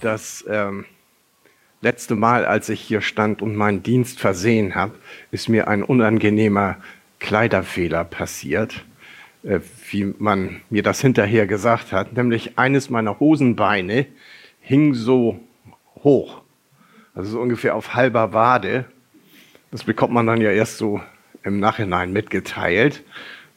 das ähm, letzte Mal, als ich hier stand und meinen Dienst versehen habe, ist mir ein unangenehmer Kleiderfehler passiert, äh, wie man mir das hinterher gesagt hat. Nämlich eines meiner Hosenbeine hing so hoch, also so ungefähr auf halber Wade. Das bekommt man dann ja erst so im Nachhinein mitgeteilt.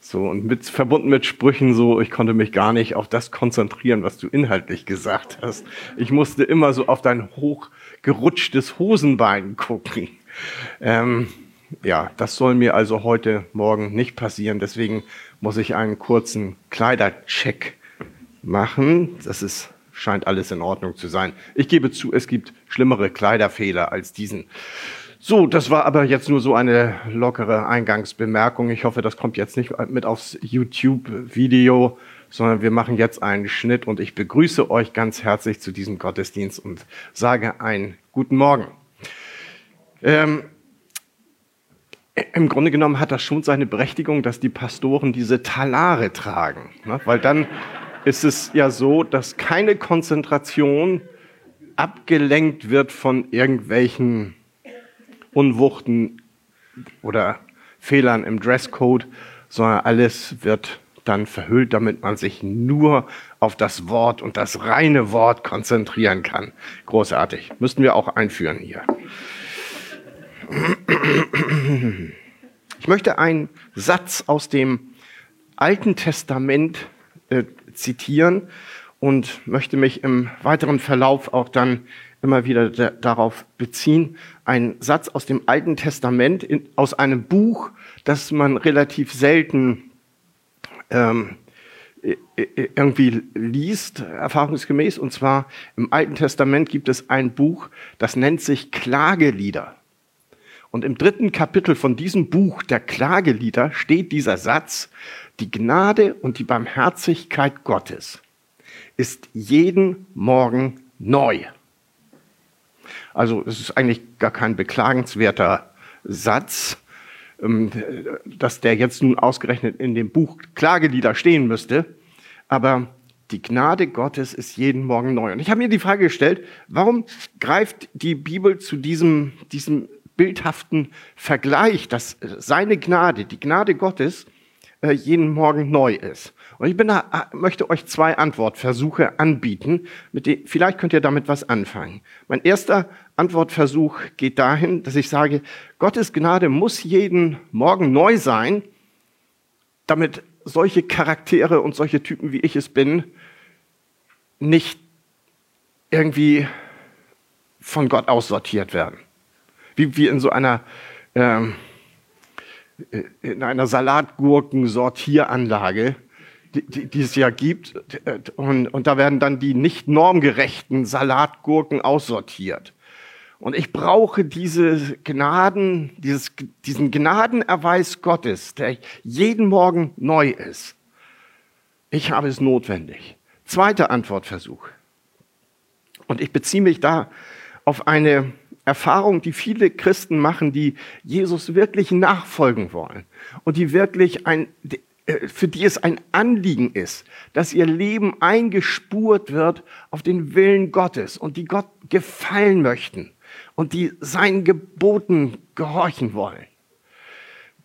So, und mit, verbunden mit Sprüchen so, ich konnte mich gar nicht auf das konzentrieren, was du inhaltlich gesagt hast. Ich musste immer so auf dein hochgerutschtes Hosenbein gucken. Ähm, ja, das soll mir also heute Morgen nicht passieren. Deswegen muss ich einen kurzen Kleidercheck machen. Das ist, scheint alles in Ordnung zu sein. Ich gebe zu, es gibt schlimmere Kleiderfehler als diesen. So, das war aber jetzt nur so eine lockere Eingangsbemerkung. Ich hoffe, das kommt jetzt nicht mit aufs YouTube-Video, sondern wir machen jetzt einen Schnitt und ich begrüße euch ganz herzlich zu diesem Gottesdienst und sage einen guten Morgen. Ähm, Im Grunde genommen hat das schon seine Berechtigung, dass die Pastoren diese Talare tragen, ne? weil dann ist es ja so, dass keine Konzentration abgelenkt wird von irgendwelchen Unwuchten oder Fehlern im Dresscode, sondern alles wird dann verhüllt, damit man sich nur auf das Wort und das reine Wort konzentrieren kann. Großartig. Müssten wir auch einführen hier. Ich möchte einen Satz aus dem Alten Testament äh, zitieren und möchte mich im weiteren Verlauf auch dann immer wieder darauf beziehen. Ein Satz aus dem Alten Testament, in, aus einem Buch, das man relativ selten ähm, irgendwie liest, erfahrungsgemäß. Und zwar im Alten Testament gibt es ein Buch, das nennt sich Klagelieder. Und im dritten Kapitel von diesem Buch der Klagelieder steht dieser Satz, die Gnade und die Barmherzigkeit Gottes ist jeden Morgen neu. Also es ist eigentlich gar kein beklagenswerter Satz, ähm, dass der jetzt nun ausgerechnet in dem Buch Klagelieder stehen müsste. Aber die Gnade Gottes ist jeden Morgen neu. Und ich habe mir die Frage gestellt, warum greift die Bibel zu diesem, diesem bildhaften Vergleich, dass seine Gnade, die Gnade Gottes, äh, jeden Morgen neu ist. Und ich bin da, äh, möchte euch zwei Antwortversuche anbieten. Mit die, vielleicht könnt ihr damit was anfangen. Mein erster Antwortversuch geht dahin, dass ich sage, Gottes Gnade muss jeden Morgen neu sein, damit solche Charaktere und solche Typen, wie ich es bin, nicht irgendwie von Gott aussortiert werden. Wie, wie in so einer ähm, äh, in einer Salatgurken-Sortieranlage, die, die, es ja gibt. Und, und da werden dann die nicht normgerechten Salatgurken aussortiert. Und ich brauche diese Gnaden, dieses, diesen Gnadenerweis Gottes, der jeden Morgen neu ist. Ich habe es notwendig. Zweiter Antwortversuch. Und ich beziehe mich da auf eine Erfahrung, die viele Christen machen, die Jesus wirklich nachfolgen wollen und die wirklich ein, für die es ein Anliegen ist, dass ihr Leben eingespurt wird auf den Willen Gottes und die Gott gefallen möchten und die seinen Geboten gehorchen wollen.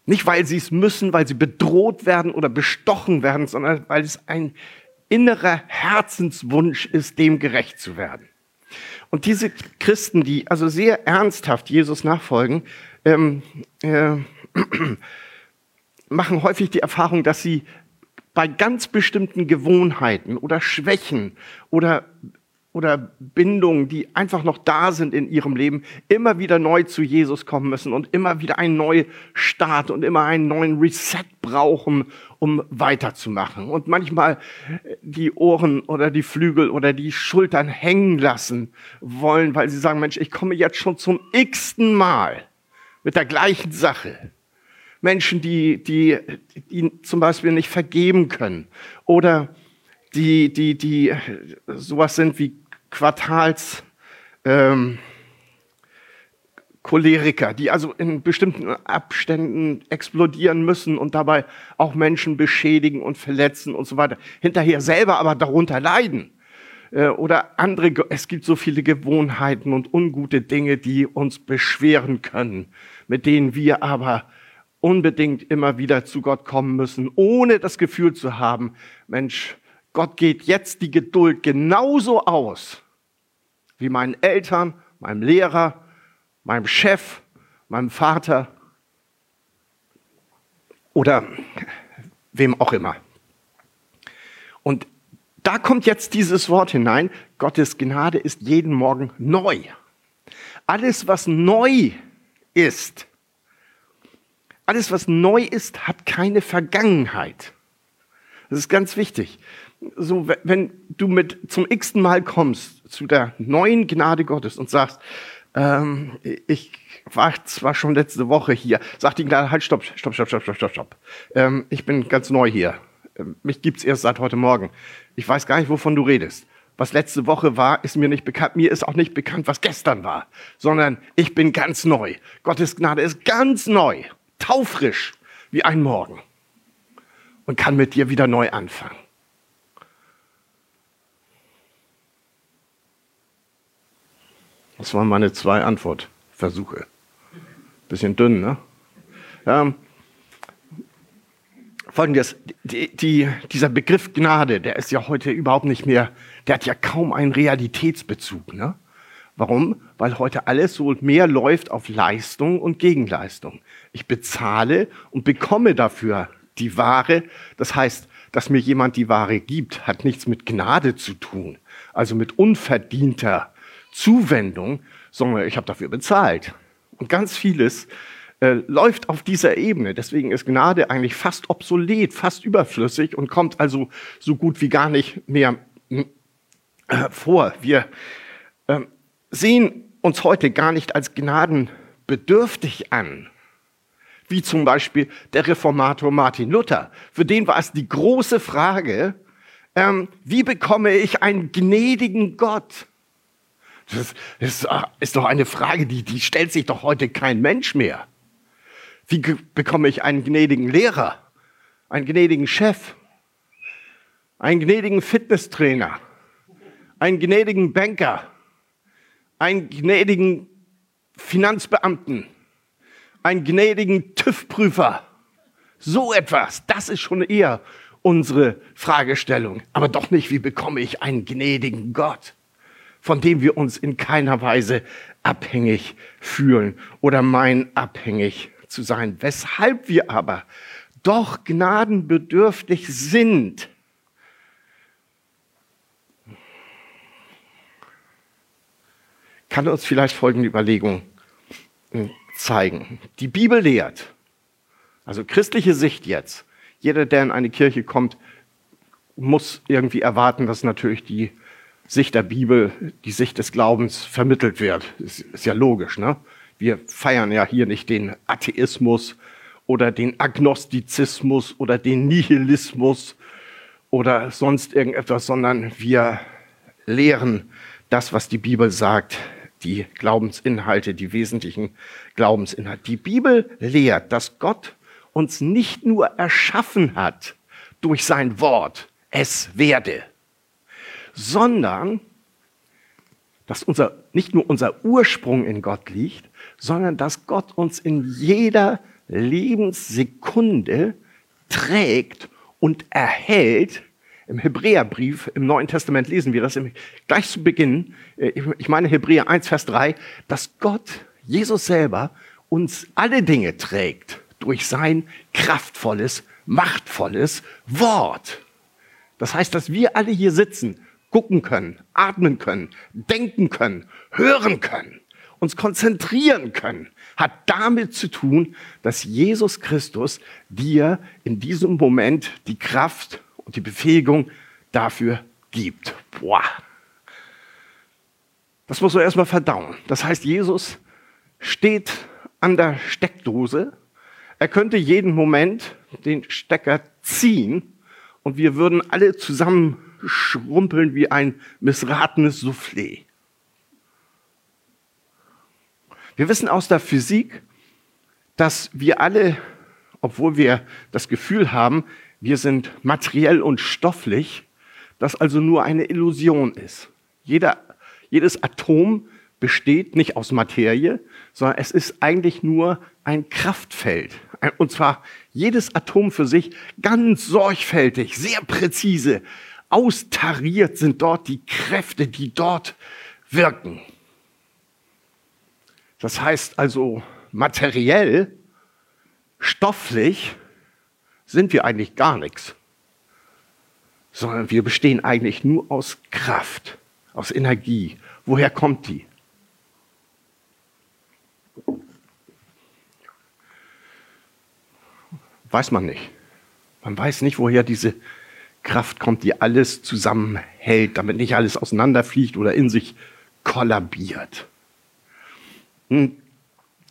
Nicht, weil sie es müssen, weil sie bedroht werden oder bestochen werden, sondern weil es ein innerer Herzenswunsch ist, dem gerecht zu werden. Und diese Christen, die also sehr ernsthaft Jesus nachfolgen, ähm, äh, machen häufig die Erfahrung, dass sie bei ganz bestimmten Gewohnheiten oder Schwächen oder, oder Bindungen, die einfach noch da sind in ihrem Leben, immer wieder neu zu Jesus kommen müssen und immer wieder einen neuen Start und immer einen neuen Reset brauchen, um weiterzumachen. Und manchmal die Ohren oder die Flügel oder die Schultern hängen lassen wollen, weil sie sagen, Mensch, ich komme jetzt schon zum x-ten Mal mit der gleichen Sache. Menschen, die, die, die zum Beispiel nicht vergeben können oder die, die, die sowas sind wie Quartals, ähm, die also in bestimmten Abständen explodieren müssen und dabei auch Menschen beschädigen und verletzen und so weiter. Hinterher selber aber darunter leiden. äh, oder andere, es gibt so viele Gewohnheiten und ungute Dinge, die uns beschweren können, mit denen wir aber unbedingt immer wieder zu Gott kommen müssen, ohne das Gefühl zu haben, Mensch, Gott geht jetzt die Geduld genauso aus wie meinen Eltern, meinem Lehrer, meinem Chef, meinem Vater oder wem auch immer. Und da kommt jetzt dieses Wort hinein, Gottes Gnade ist jeden Morgen neu. Alles, was neu ist, alles, was neu ist, hat keine Vergangenheit. Das ist ganz wichtig. So, wenn du mit zum x-ten Mal kommst zu der neuen Gnade Gottes und sagst, ähm, ich war zwar schon letzte Woche hier, sagt die Gnade, halt, stopp, stopp, stopp, stopp, stopp, stopp, stopp. Ähm, ich bin ganz neu hier. Ähm, mich gibt's erst seit heute Morgen. Ich weiß gar nicht, wovon du redest. Was letzte Woche war, ist mir nicht bekannt. Mir ist auch nicht bekannt, was gestern war, sondern ich bin ganz neu. Gottes Gnade ist ganz neu, taufrisch wie ein Morgen und kann mit dir wieder neu anfangen. Das waren meine zwei Antwortversuche. Bisschen dünn, ne? Ähm, Folgendes, die, die, dieser Begriff Gnade, der ist ja heute überhaupt nicht mehr, der hat ja kaum einen Realitätsbezug. Ne? Warum? Weil heute alles so mehr läuft auf Leistung und Gegenleistung. Ich bezahle und bekomme dafür die Ware. Das heißt, dass mir jemand die Ware gibt, hat nichts mit Gnade zu tun, also mit unverdienter Zuwendung, sondern ich habe dafür bezahlt. Und ganz vieles äh, läuft auf dieser Ebene. Deswegen ist Gnade eigentlich fast obsolet, fast überflüssig und kommt also so gut wie gar nicht mehr äh, vor. Wir äh, sehen uns heute gar nicht als gnadenbedürftig an, wie zum Beispiel der Reformator Martin Luther. Für den war es die große Frage, ähm, wie bekomme ich einen gnädigen Gott? Das ist, ist doch eine Frage, die, die stellt sich doch heute kein Mensch mehr. Wie bekomme ich einen gnädigen Lehrer, einen gnädigen Chef, einen gnädigen Fitnesstrainer, einen gnädigen Banker, einen gnädigen Finanzbeamten, einen gnädigen TÜV-Prüfer? So etwas, das ist schon eher unsere Fragestellung. Aber doch nicht, wie bekomme ich einen gnädigen Gott, von dem wir uns in keiner Weise abhängig fühlen oder meinen abhängig zu sein, weshalb wir aber doch gnadenbedürftig sind. Kann uns vielleicht folgende Überlegung äh, zeigen. Die Bibel lehrt, also christliche Sicht jetzt, jeder, der in eine Kirche kommt, muss irgendwie erwarten, dass natürlich die Sicht der Bibel, die Sicht des Glaubens vermittelt wird. Ist, ist ja logisch, ne? Wir feiern ja hier nicht den Atheismus oder den Agnostizismus oder den Nihilismus oder sonst irgendetwas, sondern wir lehren das, was die Bibel sagt, die Glaubensinhalte, die wesentlichen Glaubensinhalte. Die Bibel lehrt, dass Gott uns nicht nur erschaffen hat durch sein Wort, es werde, sondern dass unser, nicht nur unser Ursprung in Gott liegt, sondern dass Gott uns in jeder Lebenssekunde trägt und erhält. Im Hebräerbrief, im Neuen Testament lesen wir das gleich zu Beginn, äh, ich meine Hebräer 1, Vers 3, dass Gott, Jesus selber, uns alle Dinge trägt durch sein kraftvolles, machtvolles Wort. Das heißt, dass wir alle hier sitzen, gucken können, atmen können, denken können, hören können uns konzentrieren können, hat damit zu tun, dass Jesus Christus dir in diesem Moment die Kraft und die Befähigung dafür gibt. Boah. Das muss man erstmal verdauen. Das heißt, Jesus steht an der Steckdose. Er könnte jeden Moment den Stecker ziehen und wir würden alle zusammen schrumpeln wie ein missratenes Soufflé. Wir wissen aus der Physik, dass wir alle, obwohl wir das Gefühl haben, wir sind materiell und stofflich, das also nur eine Illusion ist. Jeder, jedes Atom besteht nicht aus Materie, sondern es ist eigentlich nur ein Kraftfeld. Und zwar jedes Atom für sich ganz sorgfältig, sehr präzise, austariert sind dort die Kräfte, die dort wirken. Das heißt also, materiell, stofflich sind wir eigentlich gar nichts, sondern wir bestehen eigentlich nur aus Kraft, aus Energie. Woher kommt die? Weiß man nicht. Man weiß nicht, woher diese Kraft kommt, die alles zusammenhält, damit nicht alles auseinanderfliegt oder in sich kollabiert. Hm.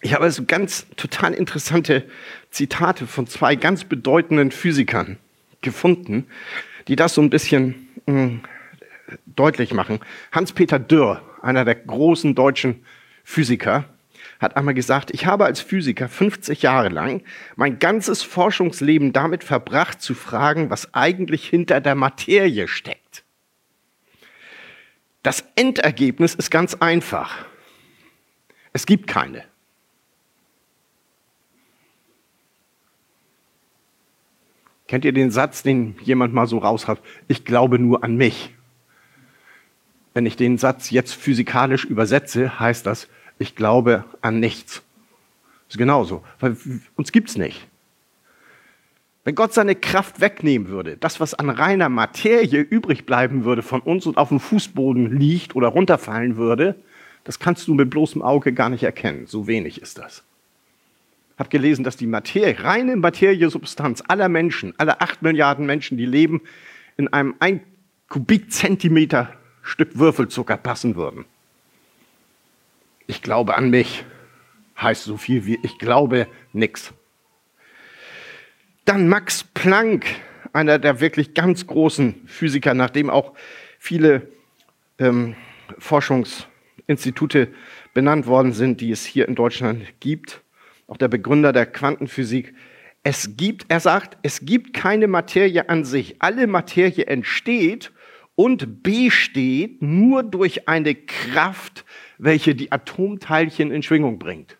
Ich habe also ganz total interessante Zitate von zwei ganz bedeutenden Physikern gefunden, die das so ein bisschen mh, hm, deutlich machen. Hans-Peter Dürr, einer der großen deutschen Physiker, hat einmal gesagt, ich habe als Physiker 50 Jahre lang mein ganzes Forschungsleben damit verbracht zu fragen, was eigentlich hinter der Materie steckt. Das Endergebnis ist ganz einfach. Es gibt keine. Kennt ihr den Satz, den jemand mal so raus hat? Ich glaube nur an mich. Wenn ich den Satz jetzt physikalisch übersetze, heißt das, ich glaube an nichts. Das ist genauso, weil uns gibt es nicht. Wenn Gott seine Kraft wegnehmen würde, das, was an reiner Materie übrig bleiben würde von uns und auf dem Fußboden liegt oder runterfallen würde, das kannst du mit bloßem Auge gar nicht erkennen. So wenig ist das. Habe gelesen, dass die Materie, reine Materiesubstanz aller Menschen, aller acht Milliarden Menschen, die leben, in einem ein Kubikzentimeter Stück Würfelzucker passen würden. Ich glaube an mich, heißt so viel wie ich glaube nix. Dann Max Planck, einer der wirklich ganz großen Physiker, nachdem auch viele ähm, Forschungsinstitute benannt worden sind, die es hier in Deutschland gibt, auch der Begründer der Quantenphysik. Es gibt, er sagt, es gibt keine Materie an sich. Alle Materie entsteht und besteht nur durch eine Kraft, welche die Atomteilchen in Schwingung bringt.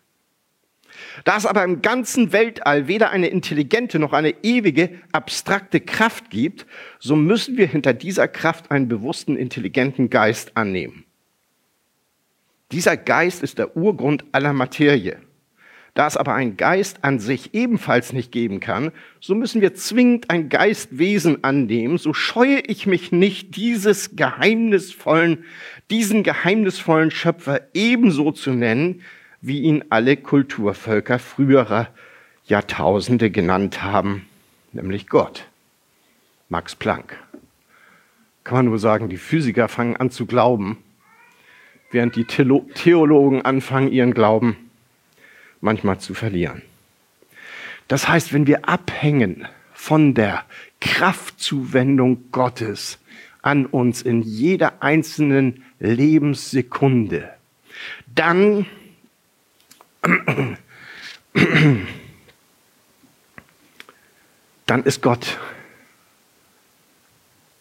Da es aber im ganzen Weltall weder eine intelligente noch eine ewige, abstrakte Kraft gibt, so müssen wir hinter dieser Kraft einen bewussten, intelligenten Geist annehmen. Dieser Geist ist der Urgrund aller Materie. Da es aber einen Geist an sich ebenfalls nicht geben kann, so müssen wir zwingend ein Geistwesen annehmen, so scheue ich mich nicht, dieses geheimnisvollen, diesen geheimnisvollen Schöpfer ebenso zu nennen, wie ihn alle Kulturvölker früherer Jahrtausende genannt haben, nämlich Gott. Max Planck. Kann man nur sagen, die Physiker fangen an zu glauben, während die Theologen anfangen, ihren Glauben manchmal zu verlieren. Das heißt, wenn wir abhängen von der Kraftzuwendung Gottes an uns in jeder einzelnen Lebenssekunde, dann dann ist Gott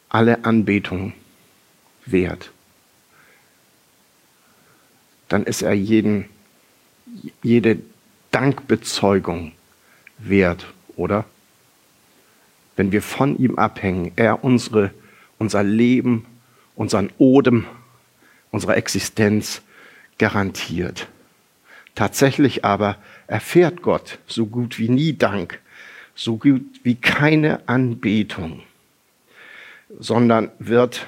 alle Anbetung wert. Dann ist er jeden jede Dankbezeugung wert, oder? Wenn wir von ihm abhängen, er unsere, unser Leben, unseren Odem, unsere Existenz garantiert. Tatsächlich aber erfährt Gott so gut wie nie Dank, so gut wie keine Anbetung, sondern wird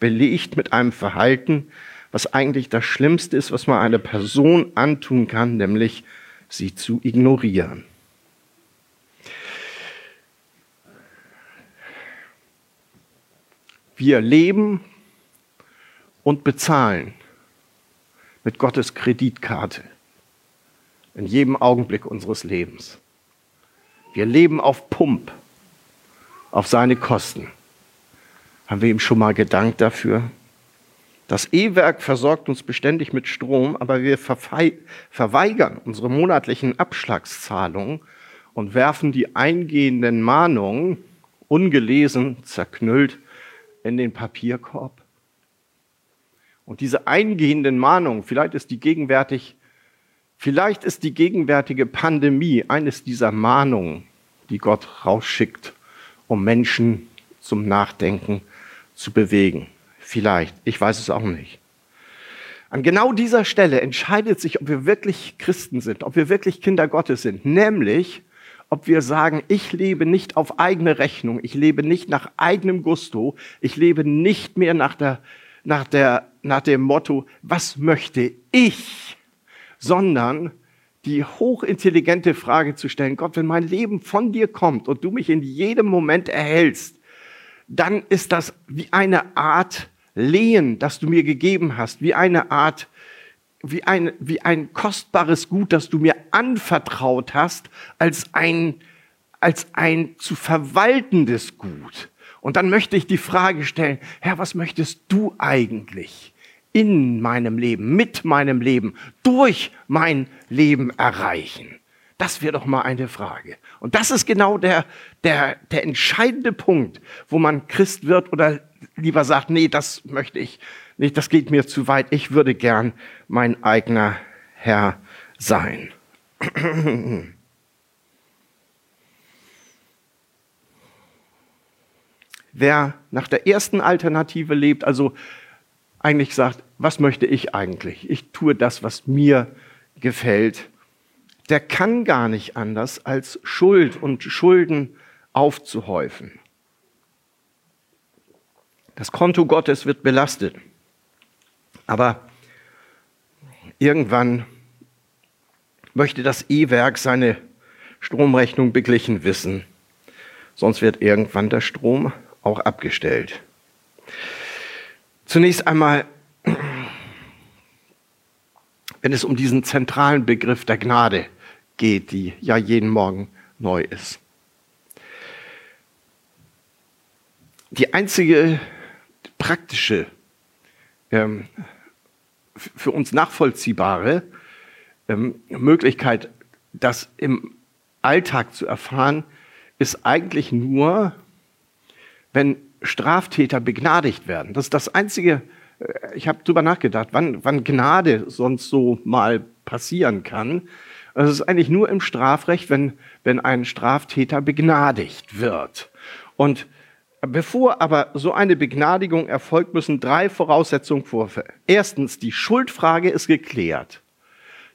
belegt mit einem Verhalten, was eigentlich das Schlimmste ist, was man einer Person antun kann, nämlich sie zu ignorieren. Wir leben und bezahlen mit Gottes Kreditkarte in jedem Augenblick unseres Lebens. Wir leben auf Pump, auf seine Kosten. Haben wir ihm schon mal gedankt dafür? Das E-Werk versorgt uns beständig mit Strom, aber wir verweigern unsere monatlichen Abschlagszahlungen und werfen die eingehenden Mahnungen ungelesen, zerknüllt in den Papierkorb. Und diese eingehenden Mahnungen, vielleicht ist die gegenwärtig, vielleicht ist die gegenwärtige Pandemie eines dieser Mahnungen, die Gott rausschickt, um Menschen zum Nachdenken zu bewegen. Vielleicht, ich weiß es auch nicht. An genau dieser Stelle entscheidet sich, ob wir wirklich Christen sind, ob wir wirklich Kinder Gottes sind, nämlich ob wir sagen, ich lebe nicht auf eigene Rechnung, ich lebe nicht nach eigenem Gusto, ich lebe nicht mehr nach, der, nach, der, nach dem Motto, was möchte ich, sondern die hochintelligente Frage zu stellen, Gott, wenn mein Leben von dir kommt und du mich in jedem Moment erhältst, dann ist das wie eine Art Lehen, das du mir gegeben hast, wie eine Art wie ein, wie ein kostbares Gut, das du mir anvertraut hast, als ein, als ein zu verwaltendes Gut. Und dann möchte ich die Frage stellen, Herr, was möchtest du eigentlich in meinem Leben, mit meinem Leben, durch mein Leben erreichen? Das wäre doch mal eine Frage. Und das ist genau der, der, der entscheidende Punkt, wo man Christ wird oder lieber sagt, nee, das möchte ich nicht, das geht mir zu weit, ich würde gern mein eigener Herr sein. Wer nach der ersten Alternative lebt, also eigentlich sagt, was möchte ich eigentlich? Ich tue das, was mir gefällt. Der kann gar nicht anders, als Schuld und Schulden aufzuhäufen. Das Konto Gottes wird belastet. Aber irgendwann möchte das E-Werk seine Stromrechnung beglichen wissen. Sonst wird irgendwann der Strom auch abgestellt. Zunächst einmal, wenn es um diesen zentralen Begriff der Gnade geht, die ja jeden Morgen neu ist. Die einzige praktische ähm, für uns nachvollziehbare ähm, Möglichkeit, das im Alltag zu erfahren, ist eigentlich nur, wenn Straftäter begnadigt werden. Das ist das Einzige, äh, ich habe darüber nachgedacht, wann, wann Gnade sonst so mal passieren kann. Es ist eigentlich nur im Strafrecht, wenn, wenn ein Straftäter begnadigt wird. Und Bevor aber so eine Begnadigung erfolgt, müssen drei Voraussetzungen vorfällen. Erstens, die Schuldfrage ist geklärt.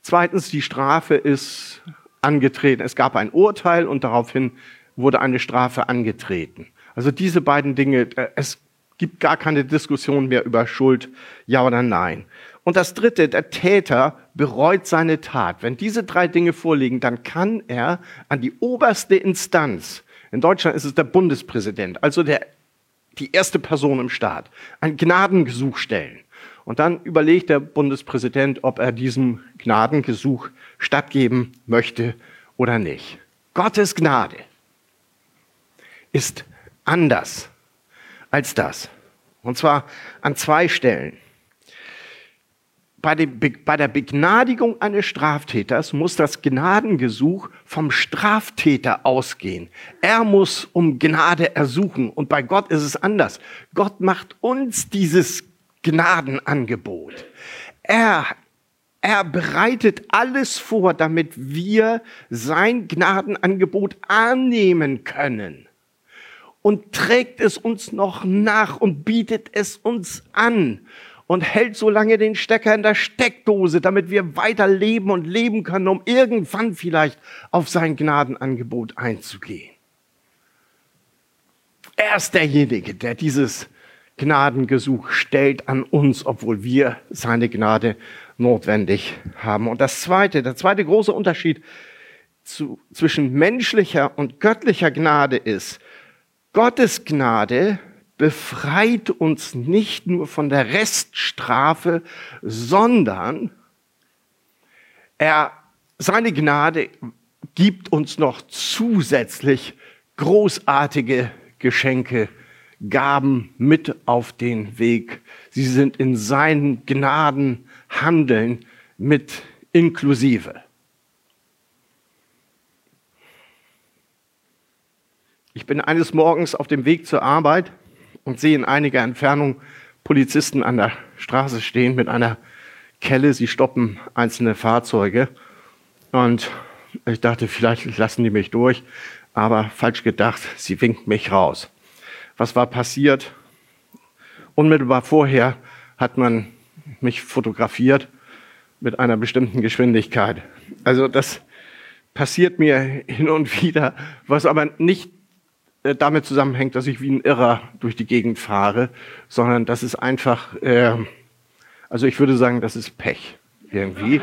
Zweitens, die Strafe ist angetreten. Es gab ein Urteil und daraufhin wurde eine Strafe angetreten. Also diese beiden Dinge, äh, es gibt gar keine Diskussion mehr über Schuld, ja oder nein. Und das Dritte, der Täter bereut seine Tat. Wenn diese drei Dinge vorliegen, dann kann er an die oberste Instanz in Deutschland ist es der Bundespräsident, also der, die erste Person im Staat, ein Gnadengesuch stellen. Und dann überlegt der Bundespräsident, ob er diesem Gnadengesuch stattgeben möchte oder nicht. Gottes Gnade ist anders als das. Und zwar an zwei Stellen bei, dem, bei der Begnadigung eines Straftäters muss das Gnadengesuch vom Straftäter ausgehen. Er muss um Gnade ersuchen. Und bei Gott ist es anders. Gott macht uns dieses Gnadenangebot. Er, er bereitet alles vor, damit wir sein Gnadenangebot annehmen können. Und trägt es uns noch nach und bietet es uns an und hält so lange den Stecker in der Steckdose, damit wir weiter leben und leben können, um irgendwann vielleicht auf sein Gnadenangebot einzugehen. Er ist derjenige, der dieses Gnadengesuch stellt an uns, obwohl wir seine Gnade notwendig haben. Und das zweite, der zweite große Unterschied zu, zwischen menschlicher und göttlicher Gnade ist, Gottes Gnade befreit uns nicht nur von der Reststrafe, sondern er, seine Gnade gibt uns noch zusätzlich großartige Geschenke, Gaben mit auf den Weg. Sie sind in seinen Gnadenhandeln mit inklusive. Ich bin eines Morgens auf dem Weg zur Arbeit und sehe in einiger Entfernung Polizisten an der Straße stehen mit einer Kelle. Sie stoppen einzelne Fahrzeuge. Und ich dachte, vielleicht lassen die mich durch. Aber falsch gedacht, sie winkt mich raus. Was war passiert? Unmittelbar vorher hat man mich fotografiert mit einer bestimmten Geschwindigkeit. Also das passiert mir hin und wieder, was aber nicht äh, damit zusammenhängt, dass ich wie ein Irrer durch die Gegend fahre, sondern das ist einfach, äh, also ich würde sagen, das ist Pech irgendwie.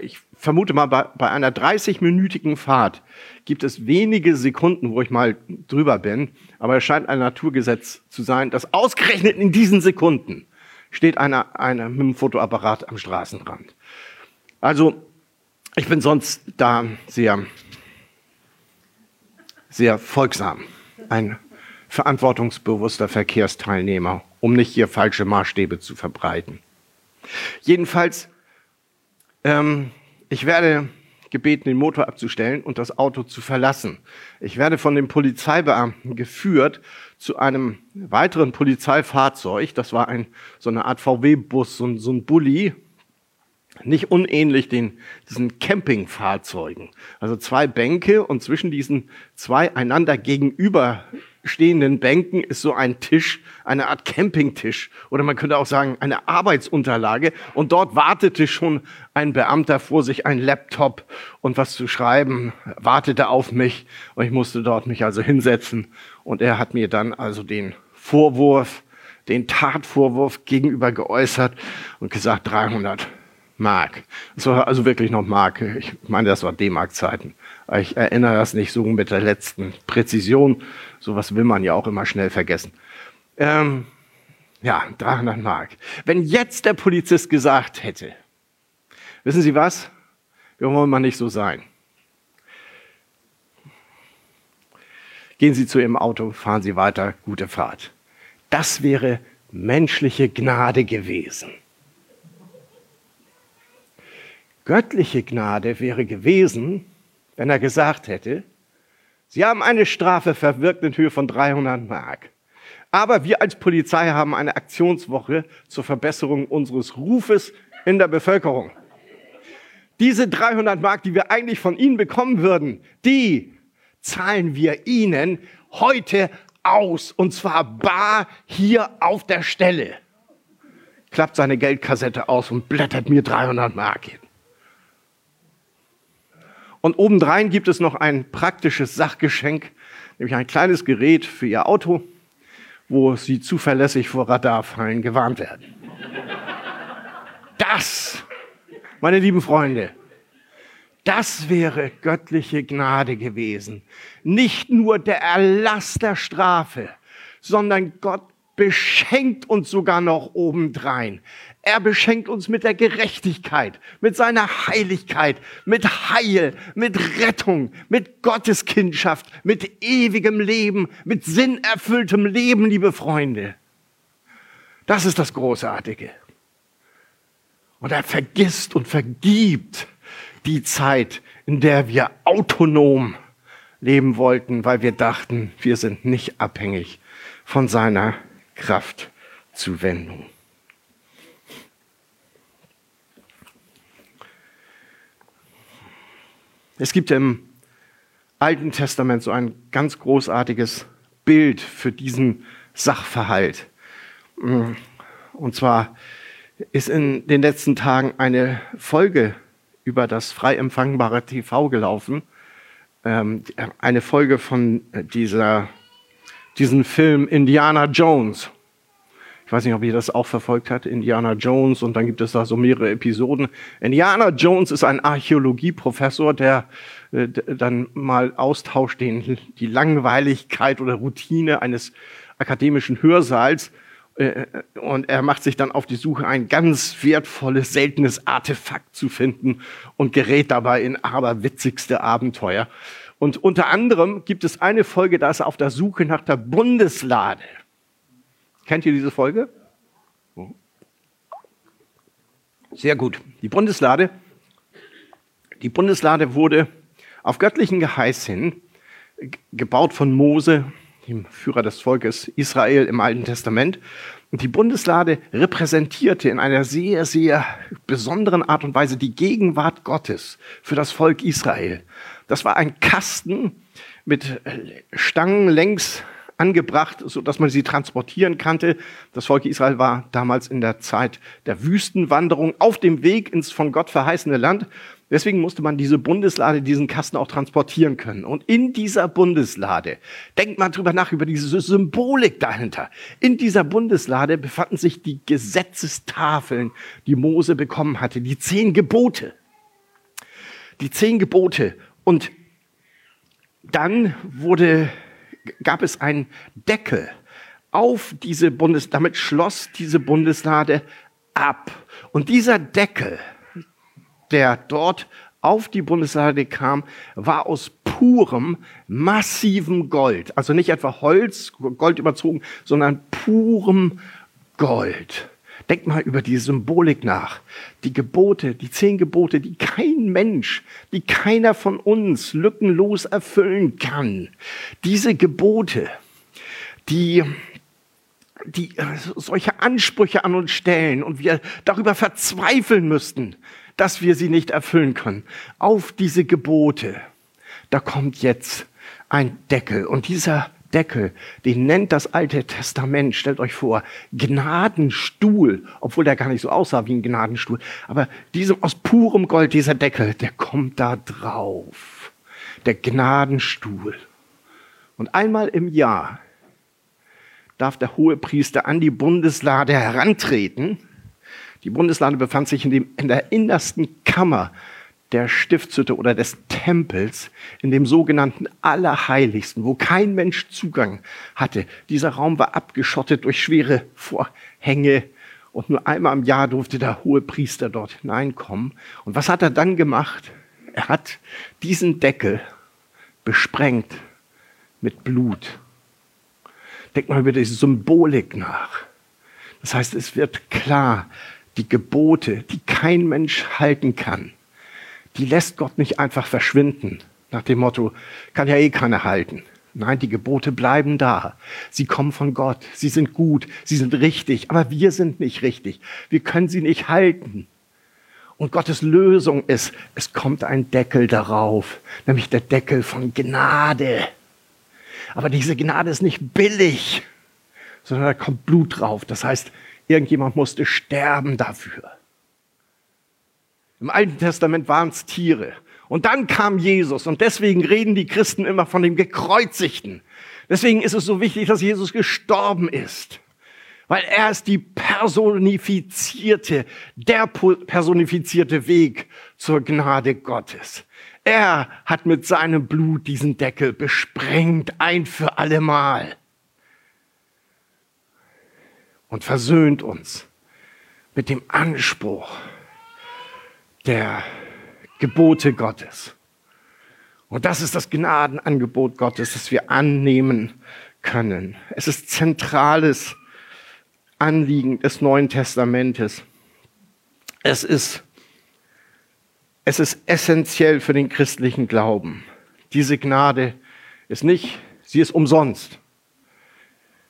Ich vermute mal, bei, bei einer 30-minütigen Fahrt gibt es wenige Sekunden, wo ich mal drüber bin, aber es scheint ein Naturgesetz zu sein, dass ausgerechnet in diesen Sekunden steht einer, einer mit dem Fotoapparat am Straßenrand. Also, ich bin sonst da sehr, sehr folgsam. Ein verantwortungsbewusster Verkehrsteilnehmer, um nicht hier falsche Maßstäbe zu verbreiten. Jedenfalls, ähm, ich werde gebeten, den Motor abzustellen und das Auto zu verlassen. Ich werde von dem Polizeibeamten geführt zu einem weiteren Polizeifahrzeug. Das war ein, so eine Art VW-Bus, so, so ein Bulli, nicht unähnlich den, diesen Campingfahrzeugen. Also zwei Bänke und zwischen diesen zwei einander gegenüber stehenden Bänken ist so ein Tisch, eine Art Campingtisch oder man könnte auch sagen eine Arbeitsunterlage. Und dort wartete schon ein Beamter vor sich ein Laptop und was zu schreiben, wartete auf mich. Und ich musste dort mich also hinsetzen. Und er hat mir dann also den Vorwurf, den Tatvorwurf gegenüber geäußert und gesagt 300 Mark. Das war also wirklich noch Mark. Ich meine, das war D-Mark-Zeiten. Ich erinnere das nicht so mit der letzten Präzision. Sowas will man ja auch immer schnell vergessen. Ähm, ja, 300 Mark. Wenn jetzt der Polizist gesagt hätte, wissen Sie was? Wir wollen mal nicht so sein. Gehen Sie zu Ihrem Auto, fahren Sie weiter, gute Fahrt. Das wäre menschliche Gnade gewesen. Göttliche Gnade wäre gewesen, wenn er gesagt hätte, Sie haben eine Strafe verwirkt in Höhe von 300 Mark. Aber wir als Polizei haben eine Aktionswoche zur Verbesserung unseres Rufes in der Bevölkerung. Diese 300 Mark, die wir eigentlich von Ihnen bekommen würden, die zahlen wir Ihnen heute aus. Und zwar bar hier auf der Stelle. Klappt seine Geldkassette aus und blättert mir 300 Mark hin. Und obendrein gibt es noch ein praktisches Sachgeschenk, nämlich ein kleines Gerät für Ihr Auto, wo Sie zuverlässig vor Radarfallen gewarnt werden. Das, meine lieben Freunde, das wäre göttliche Gnade gewesen. Nicht nur der Erlass der Strafe, sondern Gott beschenkt uns sogar noch obendrein. Er beschenkt uns mit der Gerechtigkeit, mit seiner Heiligkeit, mit Heil, mit Rettung, mit Gotteskindschaft, mit ewigem Leben, mit sinnerfülltem Leben, liebe Freunde. Das ist das Großartige. Und er vergisst und vergibt die Zeit, in der wir autonom leben wollten, weil wir dachten, wir sind nicht abhängig von seiner Kraftzuwendung. Es gibt im Alten Testament so ein ganz großartiges Bild für diesen Sachverhalt. Und zwar ist in den letzten Tagen eine Folge über das frei empfangbare TV gelaufen. Ähm, eine Folge von dieser, diesem Film Indiana Jones. Ich weiß nicht, ob ihr das auch verfolgt habt, Indiana Jones, und dann gibt es da so mehrere Episoden. Indiana Jones ist ein Archäologieprofessor, der äh, dann mal austauscht den, die Langweiligkeit oder Routine eines akademischen Hörsaals äh, und er macht sich dann auf die Suche, ein ganz wertvolles, seltenes Artefakt zu finden und gerät dabei in aberwitzigste Abenteuer. Und unter anderem gibt es eine Folge, da ist er auf der Suche nach der Bundeslade. Kennt ihr diese Folge? Sehr gut. Die Bundeslade. Die Bundeslade wurde auf göttlichen Geheiß hin gebaut von Mose, dem Führer des Volkes Israel im Alten Testament. Und die Bundeslade repräsentierte in einer sehr, sehr besonderen Art und Weise die Gegenwart Gottes für das Volk Israel. Das war ein Kasten mit Stangen längs angebracht, so dass man sie transportieren konnte. Das Volk Israel war damals in der Zeit der Wüstenwanderung auf dem Weg ins von Gott verheißene Land. Deswegen musste man diese Bundeslade, diesen Kasten auch transportieren können. Und in dieser Bundeslade, denkt mal drüber nach, über diese Symbolik dahinter. In dieser Bundeslade befanden sich die Gesetzestafeln, die Mose bekommen hatte, die zehn Gebote. Die zehn Gebote. Und dann wurde gab es einen Deckel auf diese Bundes, damit schloss diese Bundeslade ab. Und dieser Deckel, der dort auf die Bundeslade kam, war aus purem, massivem Gold. Also nicht etwa Holz, Gold überzogen, sondern purem Gold. Denk mal über die Symbolik nach. Die Gebote, die zehn Gebote, die kein Mensch, die keiner von uns lückenlos erfüllen kann. Diese Gebote, die die äh, solche Ansprüche an uns stellen und wir darüber verzweifeln müssten, dass wir sie nicht erfüllen können. Auf diese Gebote, da kommt jetzt ein Deckel und dieser Deckel, den nennt das Alte Testament, stellt euch vor, Gnadenstuhl, obwohl der gar nicht so aussah wie ein Gnadenstuhl. Aber diesem aus purem Gold, dieser Deckel, der kommt da drauf. Der Gnadenstuhl. Und einmal im Jahr darf der hohe Priester an die Bundeslade herantreten. Die Bundeslade befand sich in, dem, in der innersten Kammer der Stiftshütte oder des Tempels, in dem sogenannten Allerheiligsten, wo kein Mensch Zugang hatte. Dieser Raum war abgeschottet durch schwere Vorhänge und nur einmal im Jahr durfte der hohe Priester dort hineinkommen. Und was hat er dann gemacht? Er hat diesen Deckel besprengt mit Blut. Denk mal über diese Symbolik nach. Das heißt, es wird klar, die Gebote, die kein Mensch halten kann, die lässt Gott nicht einfach verschwinden, nach dem Motto, kann ja eh keiner halten. Nein, die Gebote bleiben da. Sie kommen von Gott. Sie sind gut. Sie sind richtig. Aber wir sind nicht richtig. Wir können sie nicht halten. Und Gottes Lösung ist, es kommt ein Deckel darauf, nämlich der Deckel von Gnade. Aber diese Gnade ist nicht billig, sondern da kommt Blut drauf. Das heißt, irgendjemand musste sterben dafür. Im Alten Testament waren es Tiere. Und dann kam Jesus. Und deswegen reden die Christen immer von dem Gekreuzigten. Deswegen ist es so wichtig, dass Jesus gestorben ist. Weil er ist die personifizierte, der personifizierte Weg zur Gnade Gottes. Er hat mit seinem Blut diesen Deckel besprengt, ein für allemal. Und versöhnt uns mit dem Anspruch, der Gebote Gottes. Und das ist das Gnadenangebot Gottes, das wir annehmen können. Es ist zentrales Anliegen des Neuen Testamentes. Es ist, es ist essentiell für den christlichen Glauben. Diese Gnade ist nicht, sie ist umsonst.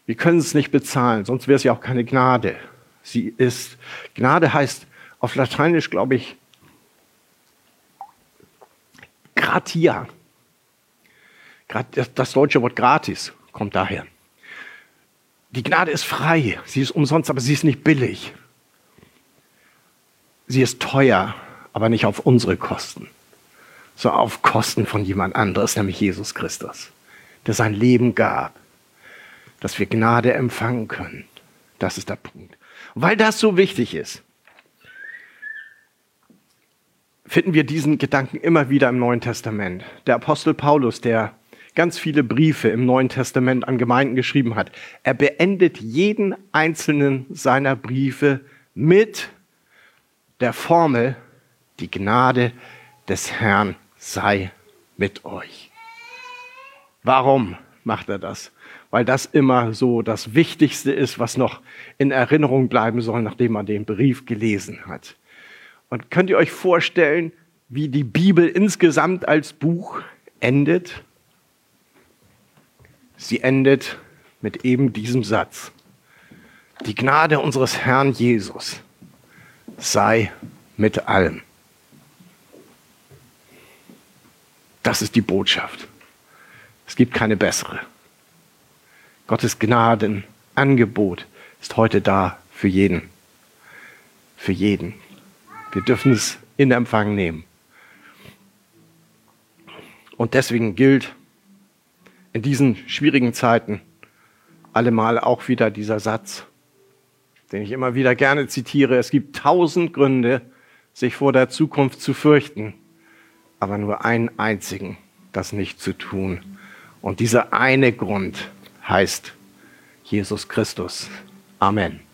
Wir können es nicht bezahlen, sonst wäre es ja auch keine Gnade. Sie ist, Gnade heißt auf Lateinisch, glaube ich, gratia. Das deutsche Wort gratis kommt daher. Die Gnade ist frei, sie ist umsonst, aber sie ist nicht billig. Sie ist teuer, aber nicht auf unsere Kosten, sondern auf Kosten von jemand anderes, nämlich Jesus Christus, der sein Leben gab, dass wir Gnade empfangen können. Das ist der Punkt. Weil das so wichtig ist, finden wir diesen Gedanken immer wieder im Neuen Testament. Der Apostel Paulus, der ganz viele Briefe im Neuen Testament an Gemeinden geschrieben hat, er beendet jeden einzelnen seiner Briefe mit der Formel, die Gnade des Herrn sei mit euch. Warum macht er das? Weil das immer so das Wichtigste ist, was noch in Erinnerung bleiben soll, nachdem man den Brief gelesen hat. Und könnt ihr euch vorstellen, wie die Bibel insgesamt als Buch endet? Sie endet mit eben diesem Satz. Die Gnade unseres Herrn Jesus sei mit allem. Das ist die Botschaft. Es gibt keine bessere. Gottes Gnadenangebot ist heute da für jeden. Für jeden. Wir dürfen es in Empfang nehmen. Und deswegen gilt in diesen schwierigen Zeiten allemal auch wieder dieser Satz, den ich immer wieder gerne zitiere. Es gibt tausend Gründe, sich vor der Zukunft zu fürchten, aber nur einen einzigen, das nicht zu tun. Und dieser eine Grund heißt Jesus Christus. Amen.